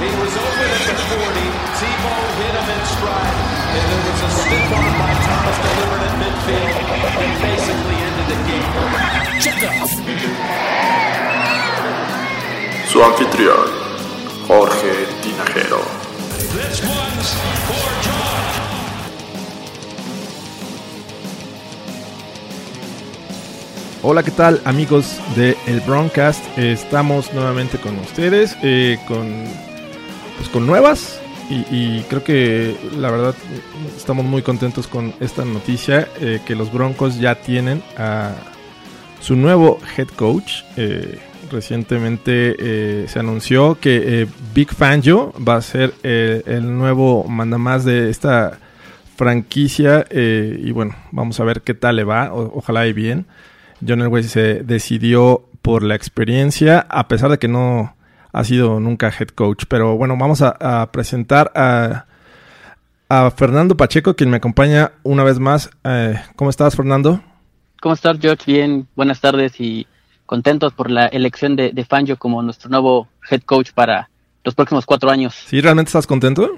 He was open at the 40. Tebow hit him in stride. And there was a stiff arm by Thomas delivered at midfield and basically ended the game. Su anfitrión, Jorge Tinajero. This one's for John. Hola, ¿qué tal amigos de El Broncast? Estamos nuevamente con ustedes, eh, con, pues, con nuevas y, creo que la verdad estamos muy contentos con esta noticia eh, que los Broncos ya tienen a su nuevo head coach. Eh, recientemente eh, se anunció que Big Fangio va a ser el nuevo mandamás de esta franquicia y bueno, vamos a ver qué tal le va, ojalá y bien. John Elway se decidió por la experiencia, a pesar de que no ha sido nunca head coach. Pero bueno, vamos a, a presentar a, a Fernando Pacheco, quien me acompaña una vez más. Eh, ¿Cómo estás, Fernando? ¿Cómo estás, George? Bien, buenas tardes y contentos por la elección de, de Fangio como nuestro nuevo head coach para los próximos cuatro años. ¿Sí, realmente estás contento?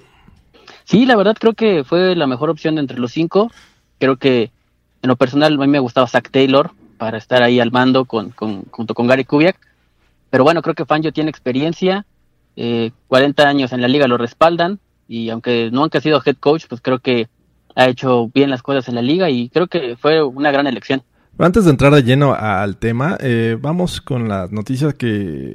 Sí, la verdad creo que fue la mejor opción de entre los cinco. Creo que en lo personal a mí me gustaba Zach Taylor para estar ahí al mando con, con- junto con Gary Kubiak. Pero bueno, creo que Fangio tiene experiencia, eh, 40 años en la liga lo respaldan y aunque nunca ha sido head coach, pues creo que ha hecho bien las cosas en la liga y creo que fue una gran elección. Pero antes de entrar de lleno al tema, eh, vamos con las noticias que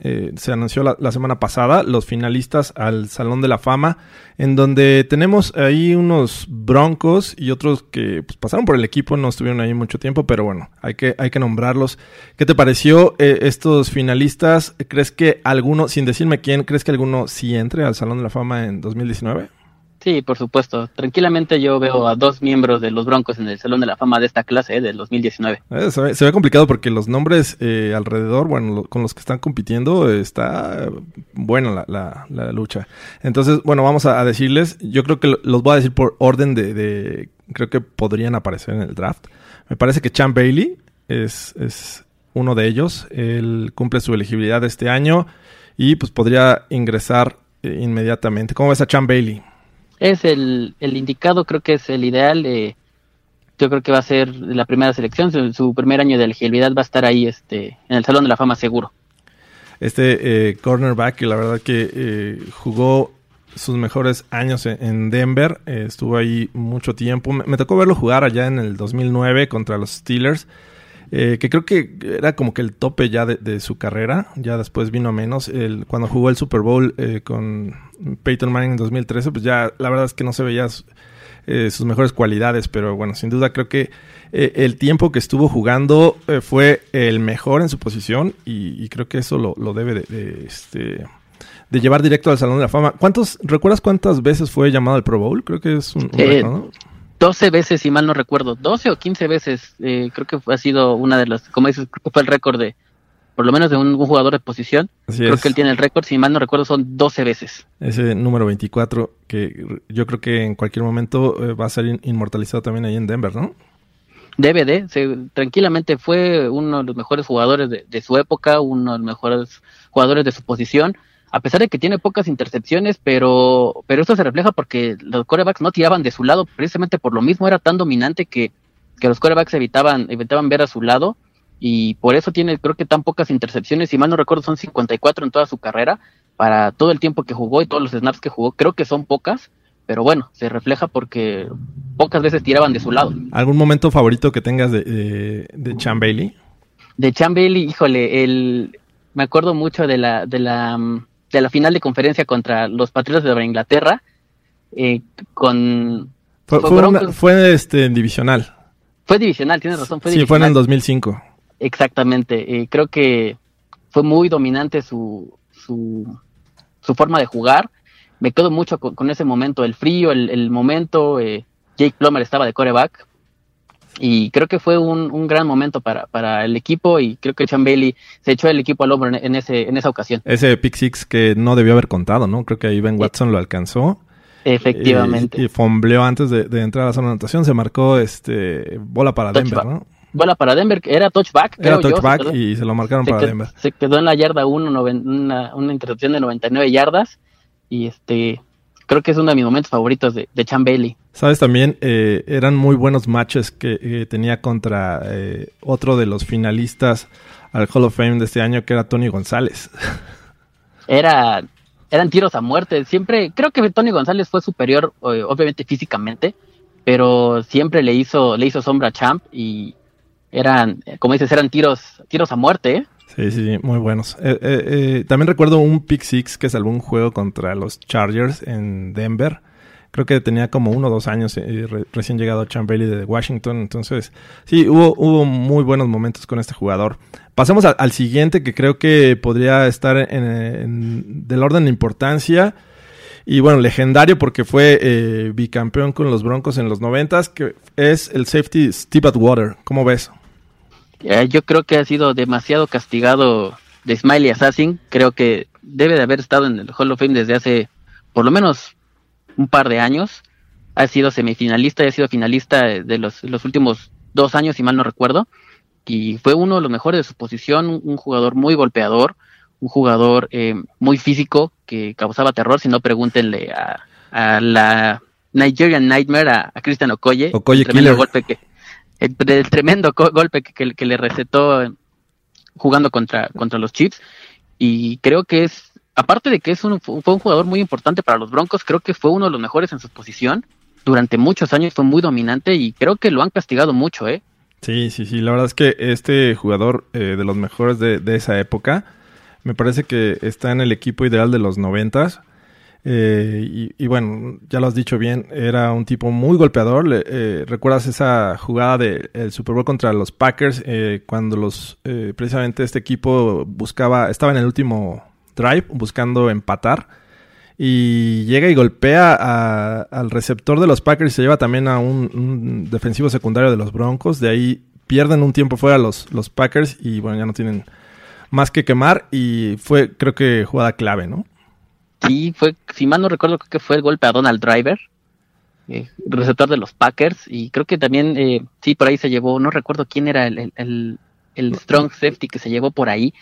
eh, se anunció la, semana pasada, los finalistas al Salón de la Fama, en donde tenemos ahí unos broncos y otros que pues, pasaron por el equipo, no estuvieron ahí mucho tiempo, pero bueno, hay que, hay que nombrarlos. ¿Qué te pareció eh, estos finalistas? ¿Crees que alguno, sin decirme quién, crees que alguno sí entre al Salón de la Fama en 2019? Sí, por supuesto. Tranquilamente yo veo a dos miembros de los Broncos en el Salón de la Fama de esta clase eh, del 2019. Eh, se, ve, se ve complicado porque los nombres eh, alrededor, bueno, lo- con los que están compitiendo, está buena la, la- la lucha. Entonces, bueno, vamos a, decirles, yo creo que lo- los voy a decir por orden de, de- creo que podrían aparecer en el draft. Me parece que Chan Bailey es, es uno de ellos. Él cumple su elegibilidad este año y pues podría ingresar eh, inmediatamente. ¿Cómo ves a Chan Bailey? Es el, el indicado, creo que es el ideal. eh, yo creo que va a ser la primera selección. Su, primer año de elegibilidad va a estar ahí este, en el Salón de la Fama seguro. este eh, cornerback que la verdad que eh, jugó sus mejores años en, en Denver, estuvo ahí mucho tiempo. Me tocó verlo jugar allá en el 2009 contra los Steelers, eh, que creo que era como que el tope ya de, de su carrera, ya después vino a menos. El, cuando jugó el Super Bowl eh, con Peyton Manning en 2013, pues ya la verdad es que no se veía su- eh, sus mejores cualidades, pero bueno, sin duda creo que eh, el tiempo que estuvo jugando eh, fue el mejor en su posición y, y creo que eso lo, lo debe de, de, este, de llevar directo al Salón de la Fama. ¿Cuántos, ¿Recuerdas cuántas veces fue llamado al Pro Bowl? Creo que es un, un récord, ¿no? 12 veces, si mal no recuerdo. 12 o 15 veces. eh, creo que ha sido una de las, como dices, creo que fue el récord de, por lo menos de un, un jugador de posición. Así creo es. que él tiene el récord, si mal no recuerdo, son 12 veces. Ese número 24 que yo creo que en cualquier momento eh, va a ser in- inmortalizado también ahí en Denver, ¿no? DVD, se, tranquilamente fue uno de los mejores jugadores de, de su época, uno de los mejores jugadores de su posición, a pesar de que tiene pocas intercepciones, pero, pero esto se refleja porque los corebacks no tiraban de su lado, precisamente por lo mismo era tan dominante que, que los corebacks evitaban, evitaban ver a su lado, y por eso tiene creo que tan pocas intercepciones, si mal no recuerdo son 54 en toda su carrera, para todo el tiempo que jugó y todos los snaps que jugó, creo que son pocas, pero bueno, se refleja porque pocas veces tiraban de su lado. ¿Algún momento favorito que tengas de, de, de Chan Bailey? De Chan Bailey, híjole, el, me acuerdo mucho de la, de la, mm, de la final de conferencia contra los Patriotas de Inglaterra, eh, con... Fue, fue una- este, divisional. fue divisional, tienes razón, fue sí, fue en divisional. el 2005. Exactamente, eh, creo que fue muy dominante su, su, su forma de jugar me quedo mucho con, con ese momento, el frío, el, el momento, eh, Jake Plummer estaba de coreback, y creo que fue un, un, gran momento para, para el equipo y creo que Sean Bailey se echó el equipo al hombro en, en, ese, en esa ocasión. Ese pick six que no debió haber contado, ¿no? Creo que ahí Ben Watson lo alcanzó. Efectivamente. Y, y fombleó antes de, de, entrar a la zona de anotación, se marcó este bola para touchback. Denver, ¿no? Bola para Denver, era touchback. Era creo touchback yo, y se lo marcaron se para quedó, Denver. Se quedó en la yarda 1, una, una intercepción de 99 yardas y este creo que es uno de mis momentos favoritos de, de Chan Bailey. Sabes, también eh, eran muy buenos matches que eh, tenía contra eh, otro de los finalistas al Hall of Fame de este año, que era Tony González. Era, eran tiros a muerte. Siempre, creo que Tony González fue superior, obviamente físicamente, pero siempre le hizo, le hizo sombra a Champ y eran, como dices, eran tiros, tiros a muerte. Sí, sí, muy buenos. Eh, eh, eh, también recuerdo un pick six que salvó un juego contra los Chargers en Denver. Creo que tenía como uno o dos años eh, re recién llegado a Chan Bailey de Washington. Entonces, sí, hubo, hubo muy buenos momentos con este jugador. Pasemos al siguiente que creo que podría estar en, en, del orden de importancia. Y bueno, legendario porque fue eh, bicampeón con los Broncos en los noventas, que es el safety Steve Atwater. ¿Cómo ves? yo creo que ha sido demasiado castigado de Smiley Assassin. Creo que debe de haber estado en el Hall of Fame desde hace por lo menos un par de años. Ha sido semifinalista y ha sido finalista de los, los últimos dos años, si mal no recuerdo. Y fue uno de los mejores de su posición, un jugador muy golpeador, un jugador eh, muy físico que causaba terror. Si no, pregúntenle a, a la Nigerian Nightmare, a, a Christian Okoye. Okoye el tremendo golpe que, el, el tremendo golpe que, que, que, le recetó jugando contra, contra los Chiefs. Y creo que es, aparte de que es un, fue un jugador muy importante para los Broncos, creo que fue uno de los mejores en su posición. Durante muchos años fue muy dominante y creo que lo han castigado mucho, ¿eh? Sí, sí, sí. La verdad es que este jugador eh, de los mejores de, esa época, me parece que está en el equipo ideal de los noventas. Eh, y, y, bueno, ya lo has dicho bien, era un tipo muy golpeador. Eh, ¿Recuerdas esa jugada del de Super Bowl contra los Packers? Eh, cuando los precisamente este equipo buscaba, estaba en el último drive buscando empatar. Y llega y golpea a, al receptor de los Packers y se lleva también a un, un, defensivo secundario de los Broncos. De ahí pierden un tiempo fuera los, los Packers y bueno, ya no tienen más que quemar. Y fue, creo que, jugada clave, ¿no? Sí, fue, si mal no recuerdo, creo que fue el golpe a Donald Driver, eh, receptor de los Packers, y creo que también, eh, sí, por ahí se llevó, no recuerdo quién era el, el, el, strong safety que se llevó por ahí,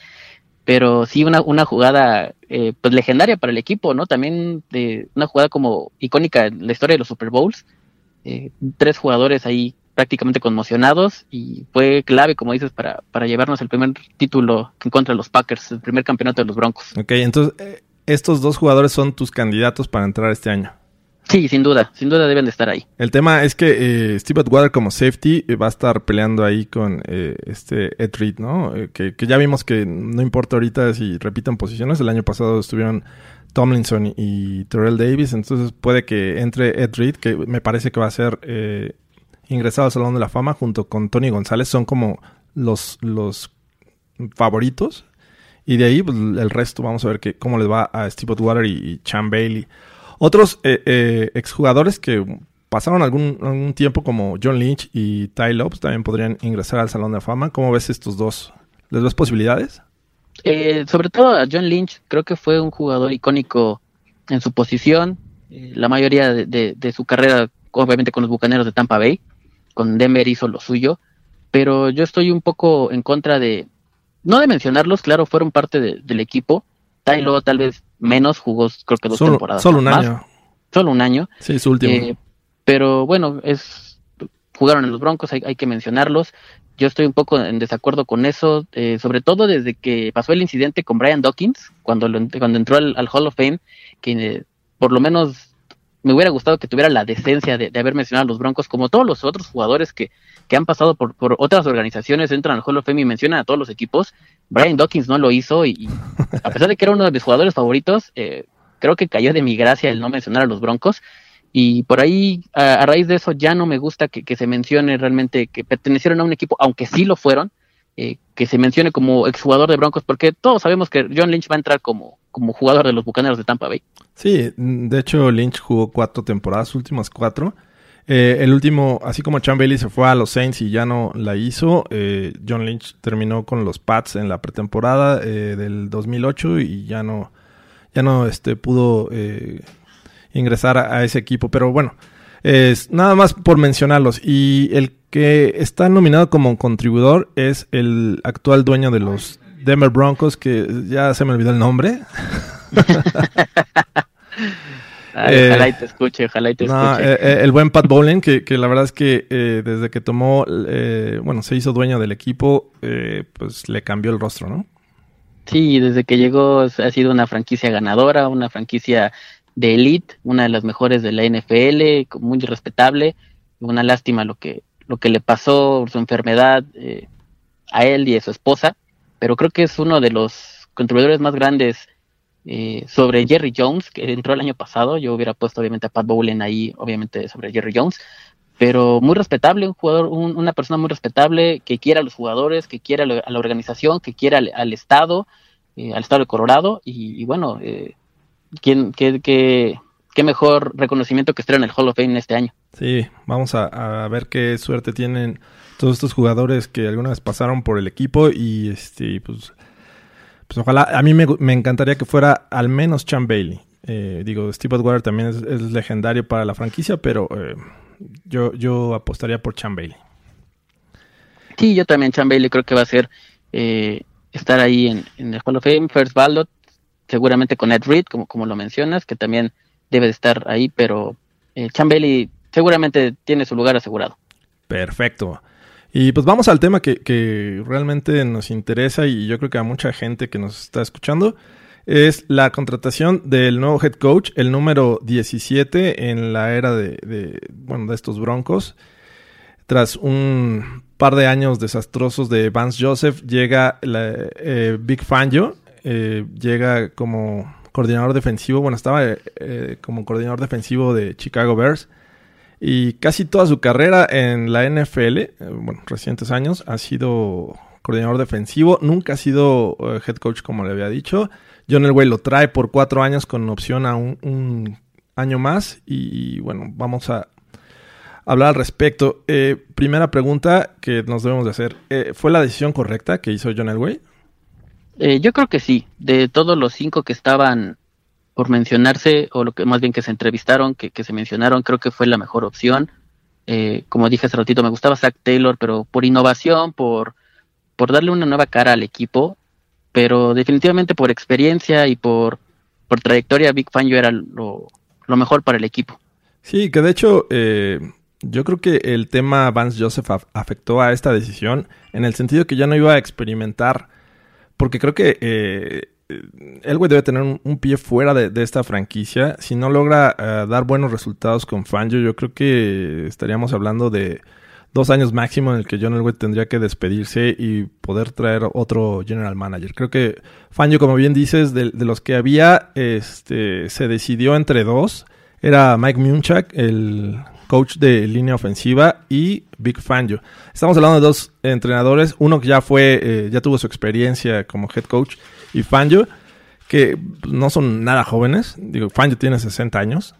pero sí una, una jugada eh, pues legendaria para el equipo, ¿no? También de una jugada como icónica en la historia de los Super Bowls, eh, tres jugadores ahí prácticamente conmocionados y fue clave, como dices, para, para llevarnos el primer título en contra de los Packers, el primer campeonato de los Broncos. Ok, entonces estos dos jugadores son tus candidatos para entrar este año. Sí, sin duda, sin duda deben de estar ahí. El tema es que eh, Steve Atwater como safety eh, va a estar peleando ahí con eh, este Ed Reed, ¿no? Eh, que, ya vimos que no importa ahorita si repitan posiciones. El año pasado estuvieron Tomlinson y Terrell Davis, entonces puede que entre Ed Reed, que me parece que va a ser eh, ingresado al Salón de la Fama junto con Tony González, son como los, los favoritos. Y de ahí, pues, el resto, vamos a ver que, cómo les va a Steve Atwater y, y Chan Bailey. Otros eh, eh, exjugadores que pasaron algún, tiempo, como John Lynch y Ty Lopes, también podrían ingresar al Salón de la Fama. ¿Cómo ves estos dos? ¿Les ves posibilidades? Eh, sobre todo a John Lynch, creo que fue un jugador icónico en su posición. Eh, la mayoría de, de, su carrera, obviamente, con los bucaneros de Tampa Bay. Con Denver hizo lo suyo. Pero yo estoy un poco en contra de, no de mencionarlos, claro, fueron parte de, del equipo. Tylo tal vez menos, jugó creo que dos solo, temporadas. Solo un más. año. Solo un año. Sí, su último. Eh, pero bueno, es jugaron en los Broncos, hay, hay, que mencionarlos. Yo estoy un poco en desacuerdo con eso, eh, sobre todo desde que pasó el incidente con Brian Dawkins, cuando, lo, cuando entró al, al, Hall of Fame, que eh, por lo menos me hubiera gustado que tuviera la decencia de, de, haber mencionado a los Broncos, como todos los otros jugadores que, que han pasado por, por otras organizaciones, entran al Hall of Fame y mencionan a todos los equipos. Brian Dawkins no lo hizo y, a pesar de que era uno de mis jugadores favoritos, eh, creo que cayó de mi gracia el no mencionar a los Broncos. Y por ahí, a, a raíz de eso, ya no me gusta que, que, se mencione realmente que pertenecieron a un equipo, aunque sí lo fueron, eh, que se mencione como exjugador de Broncos, porque todos sabemos que John Lynch va a entrar como, como jugador de los Bucaneros de Tampa Bay. Sí, de hecho Lynch jugó cuatro temporadas, últimas cuatro. Eh, el último, así como Chan Bailey se fue a los Saints y ya no la hizo, eh, John Lynch terminó con los Pats en la pretemporada eh, del 2008 y ya no, ya no este, pudo eh, ingresar a, a, ese equipo. Pero bueno, es nada más por mencionarlos. Y el que está nominado como contribuidor es el actual dueño de los Denver Broncos, que ya se me olvidó el nombre. Ay, eh, ojalá y te escuche, ojalá y te no, escuche. Eh, eh, el buen Pat Bowlen, que, que, la verdad es que eh, desde que tomó, bueno, se hizo dueño del equipo, pues le cambió el rostro, ¿no? Sí, desde que llegó ha sido una franquicia ganadora, una franquicia de elite, una de las mejores de la NFL, muy respetable. Una lástima lo que, lo que le pasó, su enfermedad a él y a su esposa, pero creo que es uno de los contribuidores más grandes eh, sobre Jerry Jones, que entró el año pasado. Yo hubiera puesto obviamente a Pat Bowlen ahí, obviamente sobre Jerry Jones, pero muy respetable, un jugador, un, una persona muy respetable que quiera a los jugadores, que quiera a la organización, que quiera al, Estado, eh, al Estado de Colorado, y, y bueno, eh, ¿quién, qué, qué, qué, mejor reconocimiento que estar en el Hall of Fame este año. Sí, vamos a ver qué suerte tienen todos estos jugadores que alguna vez pasaron por el equipo y este pues pues ojalá, a mí me, me, encantaría que fuera al menos Chan Bailey. Eh, digo, Steve Atwater también es, es, legendario para la franquicia, pero eh, yo, yo apostaría por Chan Bailey. Sí, yo también Chan Bailey creo que va a ser eh, estar ahí en, en, el Hall of Fame, First Ballot, seguramente con Ed Reed, como, como lo mencionas, que también debe de estar ahí, pero eh, Chan Bailey seguramente tiene su lugar asegurado. Perfecto. Y pues vamos al tema que, realmente nos interesa y yo creo que a mucha gente que nos está escuchando es la contratación del nuevo head coach, el número 17 en la era de, bueno, de estos Broncos. Tras un par de años desastrosos de Vance Joseph, llega la, eh, Big Fangio, eh, llega como coordinador defensivo, bueno, estaba eh, como coordinador defensivo de Chicago Bears y casi toda su carrera en la NFL, eh, bueno, recientes años, ha sido coordinador defensivo, nunca ha sido uh, head coach como le había dicho. John Elway lo trae por cuatro años con opción a un, año más y bueno, vamos a hablar al respecto. Eh, primera pregunta que nos debemos de hacer, eh, ¿fue la decisión correcta que hizo John Elway? Eh, yo creo que sí, de todos los cinco que estaban por mencionarse, o lo que más bien que se entrevistaron, que, que se mencionaron, creo que fue la mejor opción. Eh, como dije hace ratito, me gustaba Zach Taylor, pero por innovación, por, por darle una nueva cara al equipo, pero definitivamente por experiencia y por, por trayectoria, Big Fan yo era lo, lo mejor para el equipo. Sí, que de hecho eh, yo creo que el tema Vance Joseph af afectó a esta decisión en el sentido que ya no iba a experimentar, porque creo que eh, Elway debe tener un, pie fuera de, esta franquicia. Si no logra uh, dar buenos resultados con Fangio, yo creo que estaríamos hablando de dos años máximo en el que John Elway tendría que despedirse y poder traer otro general manager. Creo que Fangio, como bien dices, de, de los que había, este, se decidió entre dos. Era Mike Munchak, el coach de línea ofensiva, y Big Fangio. Estamos hablando de dos entrenadores, uno que ya fue, eh, ya tuvo su experiencia como head coach, y Fangio, que no son nada jóvenes. Digo, Fangio tiene 60 años.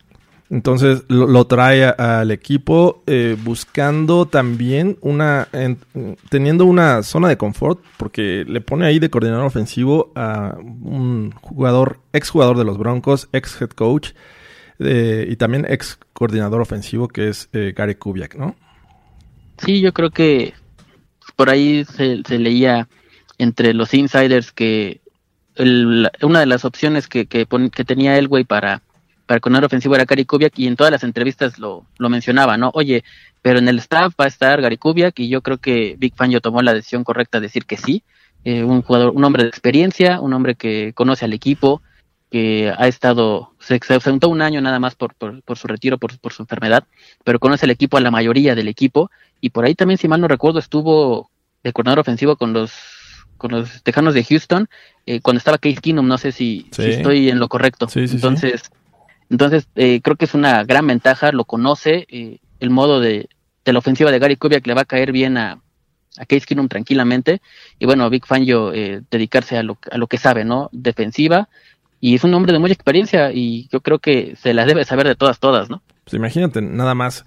Entonces lo, trae al equipo eh, buscando también una, en, teniendo una zona de confort, porque le pone ahí de coordinador ofensivo a un jugador, ex jugador de los Broncos, ex head coach, eh, y también ex coordinador ofensivo que es eh, Gary Kubiak, ¿no? Sí, yo creo que por ahí se leía entre los insiders que el, una de las opciones que, que, tenía Elway para, para coordinador ofensivo era Gary Kubiak y en todas las entrevistas lo, lo mencionaba, ¿no? Oye, pero en el staff va a estar Gary Kubiak y yo creo que Big Fangio tomó la decisión correcta de decir que sí. Eh, un jugador, un hombre de experiencia, un hombre que conoce al equipo, que ha estado, se, se un año nada más por, por, su retiro, por, por, su enfermedad, pero conoce el equipo a la mayoría del equipo y por ahí también, si mal no recuerdo, estuvo de coordinador ofensivo con los con los Tejanos de Houston eh, cuando estaba Case Keenum, no sé si, sí. si, estoy en lo correcto. Sí, sí, entonces, entonces eh, creo que es una gran ventaja, lo conoce, eh, el modo de, de, la ofensiva de Gary Kubiak le va a caer bien a, a Case Keenum tranquilamente y bueno, Big Fangio dedicarse a lo, a lo que sabe, ¿no? Defensiva, y es un hombre de mucha experiencia y yo creo que se las debe saber de todas, todas, ¿no? Pues imagínate, nada más,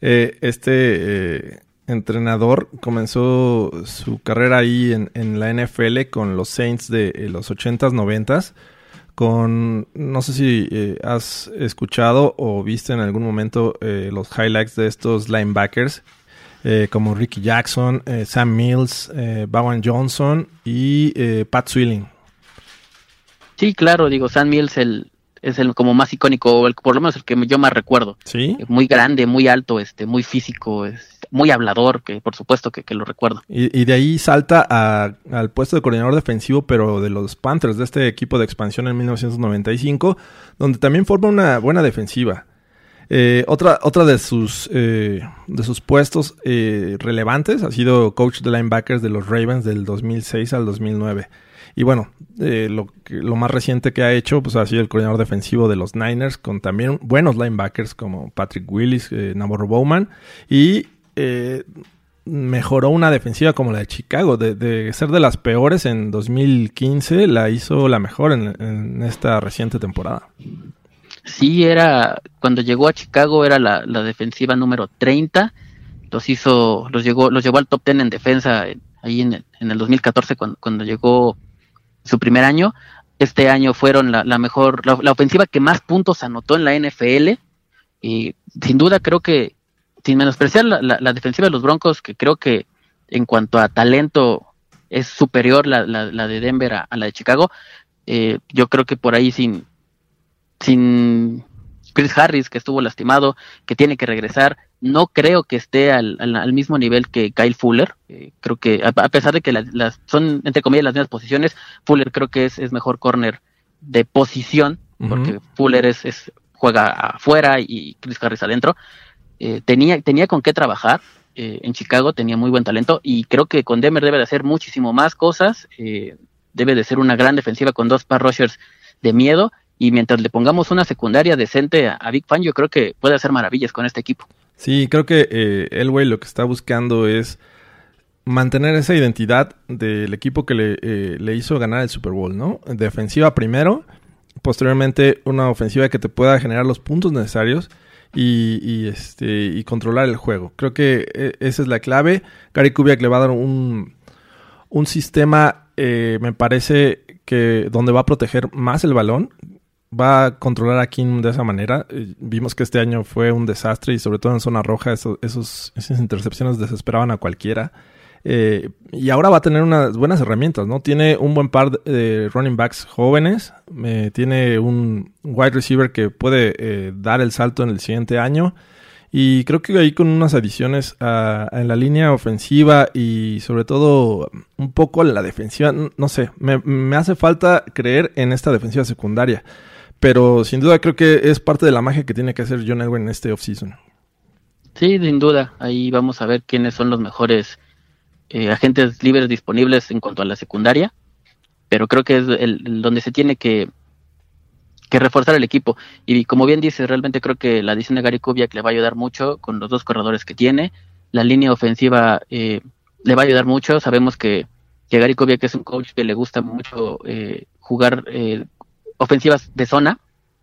eh, este eh, entrenador comenzó su carrera ahí en, en, la NFL con los Saints de eh, los 80s, 90s, con, no sé si eh, has escuchado o viste en algún momento eh, los highlights de estos linebackers, como Ricky Jackson, Sam Mills, Bowen Johnson y Pat Swilling. Sí, claro, digo, Sam Mills el, es el como más icónico, el, por lo menos el que yo más recuerdo. Sí. Muy grande, muy alto, este, muy físico, es, muy hablador, que por supuesto que, lo recuerdo. Y, de ahí salta a, al puesto de coordinador defensivo, pero de los Panthers, de este equipo de expansión en 1995, donde también forma una buena defensiva. Eh, otra, otra de sus eh, de sus puestos eh, relevantes ha sido coach de linebackers de los Ravens del 2006 al 2009. Y bueno, lo, más reciente que ha hecho pues, ha sido el coordinador defensivo de los Niners, con también buenos linebackers como Patrick Willis, Navarro Bowman, y eh, mejoró una defensiva como la de Chicago. De, de, ser de las peores en 2015, la hizo la mejor en, esta reciente temporada. Sí, era cuando llegó a Chicago era la, defensiva número 30. Los hizo, los llegó, los llevó al top 10 en defensa ahí en el, en el 2014 cuando, cuando llegó su primer año. Este año fueron la, la mejor, la, ofensiva que más puntos anotó en la NFL. Y sin duda creo que, sin menospreciar la, la, la defensiva de los Broncos, que creo que en cuanto a talento es superior la, la de Denver a, a, la de Chicago, eh, yo creo que por ahí sin, sin Chris Harris, que estuvo lastimado, que tiene que regresar, no creo que esté al, al, al mismo nivel que Kyle Fuller. Eh, creo que, a, a, pesar de que las, las, son, entre comillas, las mismas posiciones, Fuller creo que es, es mejor corner de posición, uh -huh. porque Fuller es, es, juega afuera y Chris Harris adentro. Eh, tenía, tenía con qué trabajar. Eh, en Chicago tenía muy buen talento y creo que con Denver debe de hacer muchísimo más cosas. Eh, debe de ser una gran defensiva con dos pass rushers de miedo y mientras le pongamos una secundaria decente a, Big Fan, yo creo que puede hacer maravillas con este equipo. Sí, creo que eh, lo que está buscando es mantener esa identidad del equipo que le, eh, le, hizo ganar el Super Bowl, ¿no? Defensiva primero, posteriormente una ofensiva que te pueda generar los puntos necesarios y, y este y controlar el juego. Creo que eh, esa es la clave. Gary Kubiak le va a dar un, un sistema, eh, me parece que donde va a proteger más el balón, va a controlar a Keenum de esa manera. Eh, vimos que este año fue un desastre y sobre todo en zona roja eso, esos, esas intercepciones desesperaban a cualquiera. Eh, y ahora va a tener unas buenas herramientas, ¿no? Tiene un buen par de running backs jóvenes, eh, tiene un wide receiver que puede eh, dar el salto en el siguiente año. Y creo que ahí con unas adiciones en la línea ofensiva y sobre todo un poco en la defensiva, no sé, me, me hace falta creer en esta defensiva secundaria. Pero sin duda creo que es parte de la magia que tiene que hacer John Elway en este offseason. Sí, sin duda. Ahí vamos a ver quiénes son los mejores eh, agentes libres disponibles en cuanto a la secundaria. Pero creo que es el, donde se tiene que, que, reforzar el equipo. Y como bien dice, realmente creo que la adición de Gary Kubiak le va a ayudar mucho con los dos corredores que tiene. La línea ofensiva eh, le va a ayudar mucho. Sabemos que, que Gary Kubiak es un coach que le gusta mucho eh, jugar ofensivas de zona,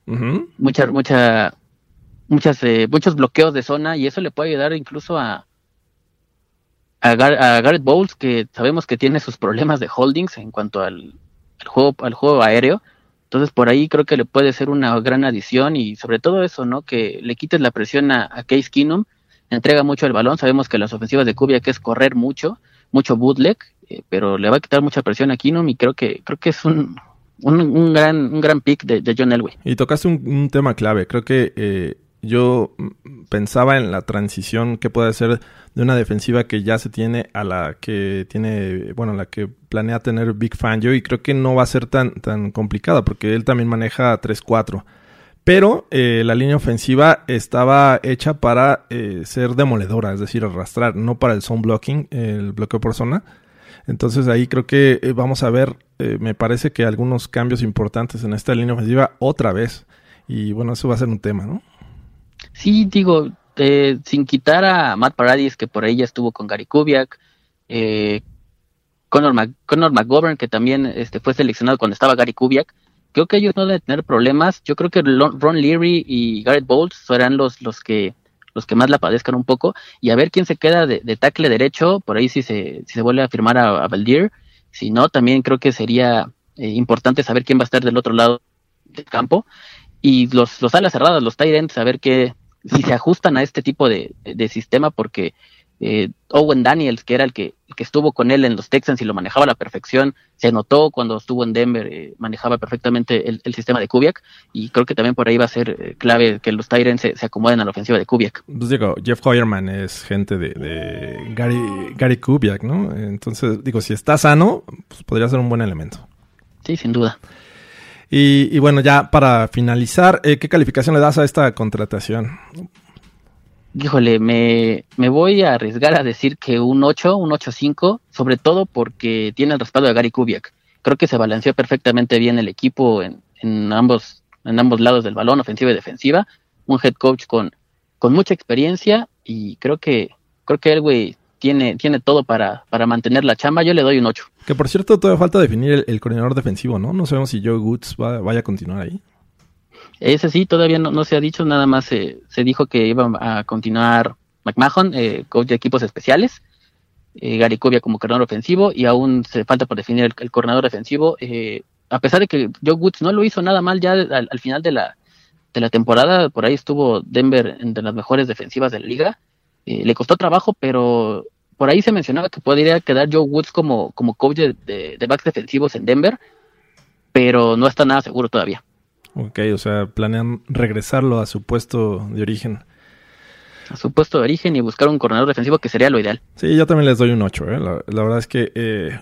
uh -huh. mucha, mucha, muchas, eh, muchos bloqueos de zona y eso le puede ayudar incluso a, a, Gar a, Garrett Bowles que sabemos que tiene sus problemas de holdings en cuanto al, juego, al juego aéreo. Entonces por ahí creo que le puede ser una gran adición y sobre todo eso, ¿no? Que le quites la presión a, Case Keenum, entrega mucho el balón. Sabemos que las ofensivas de Kubiak es correr mucho, mucho bootleg, eh, pero le va a quitar mucha presión a Keenum y creo que creo que es un, un, un, gran, un gran pick de, de John Elway. Y tocaste un, un tema clave. Creo que eh, yo pensaba en la transición que puede ser de una defensiva que ya se tiene a la que tiene, bueno, la que planea tener Big Fangio y creo que no va a ser tan, tan complicada porque él también maneja 3-4. Pero eh, la línea ofensiva estaba hecha para eh, ser demoledora, es decir, arrastrar, no para el zone blocking, el bloqueo por zona. Entonces ahí creo que eh, vamos a ver, me parece que algunos cambios importantes en esta línea ofensiva otra vez. Y bueno, eso va a ser un tema, ¿no? Sí, digo, eh, sin quitar a Matt Paradis, que por ahí ya estuvo con Gary Kubiak, eh, Conor, McGovern, que también este, fue seleccionado cuando estaba Gary Kubiak, creo que ellos no deben tener problemas. Yo creo que Ron Leary y Garrett Bowles serán los, los que los que más la padezcan un poco. Y a ver quién se queda de, tackle derecho, por ahí si se, si se vuelve a firmar a, a Valdir, si no, también creo que sería eh, importante saber quién va a estar del otro lado del campo. Y los, los alas cerradas, los tight ends, saber que si se ajustan a este tipo de, de sistema porque eh, Owen Daniels, que era el que, el que estuvo con él en los Texans y lo manejaba a la perfección, se notó cuando estuvo en Denver, eh, manejaba perfectamente el, el, sistema de Kubiak, y creo que también por ahí va a ser eh, clave que los Tyrants se, se, acomoden a la ofensiva de Kubiak. Pues digo, Jeff Hoyerman es gente de, de Gary, Gary Kubiak, ¿no? Entonces, digo, si está sano, pues podría ser un buen elemento. Sí, sin duda. Y, y bueno, ya para finalizar, eh, ¿qué calificación le das a esta contratación? híjole, me, me voy a arriesgar a decir que un 8, un 8-5, sobre todo porque tiene el respaldo de Gary Kubiak. Creo que se balanceó perfectamente bien el equipo en, en, ambos, en ambos lados del balón, ofensiva y defensiva. Un head coach con, con mucha experiencia y creo que, creo que el güey tiene, tiene todo para, para mantener la chamba. Yo le doy un 8. Que por cierto, todavía falta definir el, el coordinador defensivo, ¿no? No sabemos si Joe Woods va, vaya a continuar ahí. Ese sí, todavía no, no se ha dicho, nada más se, se, dijo que iba a continuar McMahon, eh, coach de equipos especiales, eh, Gary Cubia como coordinador ofensivo, y aún se falta por definir el, el coordinador defensivo. Eh, a pesar de que Joe Woods no lo hizo nada mal ya al, al, final de la, de la temporada, por ahí estuvo Denver entre las mejores defensivas de la liga. Eh, le costó trabajo, pero por ahí se mencionaba que podría quedar Joe Woods como, como coach de, de, de backs defensivos en Denver, pero no está nada seguro todavía. Ok, o sea, planean regresarlo a su puesto de origen. A su puesto de origen y buscar un corredor defensivo que sería lo ideal. Sí, yo también les doy un 8. ¿eh? La, la, verdad es que eh,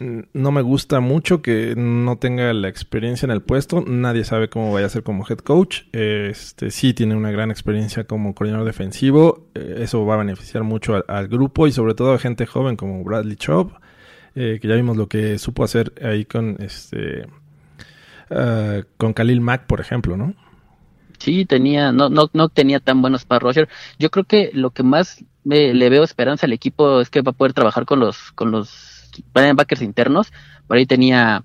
no me gusta mucho que no tenga la experiencia en el puesto. Nadie sabe cómo vaya a ser como head coach. Este sí tiene una gran experiencia como coordinador defensivo. Eh, eso va a beneficiar mucho al, grupo y sobre todo a gente joven como Bradley Chubb, eh, que ya vimos lo que supo hacer ahí con este Uh, con Khalil Mack, por ejemplo, ¿no? Sí, tenía, no, no, no tenía tan buenos para Roger. Yo creo que lo que más me, le veo esperanza al equipo es que va a poder trabajar con los, con los backers internos. Por ahí tenía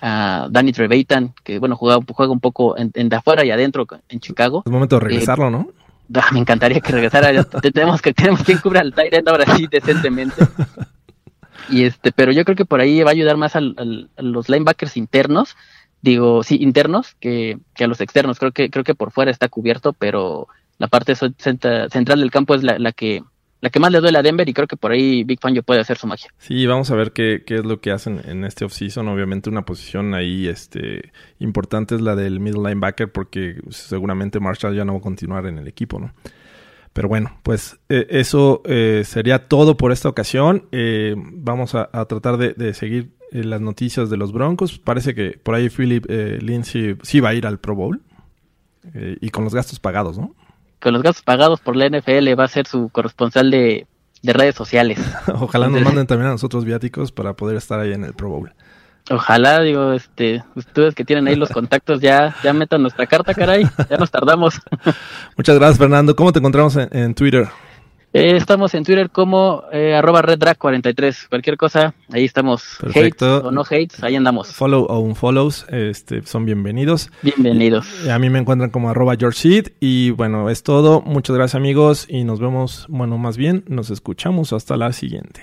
a Danny Trevathan, que bueno, juega, juega un poco en, en, de afuera y adentro en Chicago. Es momento de regresarlo, eh, ¿no? Ah, me encantaría que regresara. tenemos que tenemos quien cubra el Tyrant ahora sí decentemente. y este, pero yo creo que por ahí va a ayudar más al, al, a los linebackers internos digo, sí, internos que, que, a los externos. Creo que, creo que por fuera está cubierto, pero la parte central del campo es la, la que la que más le duele a Denver y creo que por ahí Big Fangio puede hacer su magia. Sí, vamos a ver qué, qué es lo que hacen en este offseason. Obviamente una posición ahí este, importante es la del middle linebacker porque seguramente Marshall ya no va a continuar en el equipo, ¿no? Pero bueno, pues eh, eso eh, sería todo por esta ocasión. Eh, vamos a, tratar de, de seguir eh, las noticias de los Broncos. Parece que por ahí Philip Lindsay sí va a ir al Pro Bowl. Y con los gastos pagados, ¿no? Con los gastos pagados por la NFL va a ser su corresponsal de, de redes sociales. Ojalá nos manden también a nosotros viáticos para poder estar ahí en el Pro Bowl. Ojalá, digo, este, ustedes que tienen ahí los contactos ya, ya metan nuestra carta, caray, ya nos tardamos. Muchas gracias, Fernando. ¿Cómo te encontramos en, en Twitter? Eh, estamos en Twitter como eh, arroba reddrag43. Cualquier cosa, ahí estamos. Perfecto. Hates o no hates, ahí andamos. Follow o unfollows, este, son bienvenidos. Bienvenidos. A mí me encuentran como arroba George Y bueno, es todo. Muchas gracias amigos y nos vemos, bueno, más bien, nos escuchamos hasta la siguiente.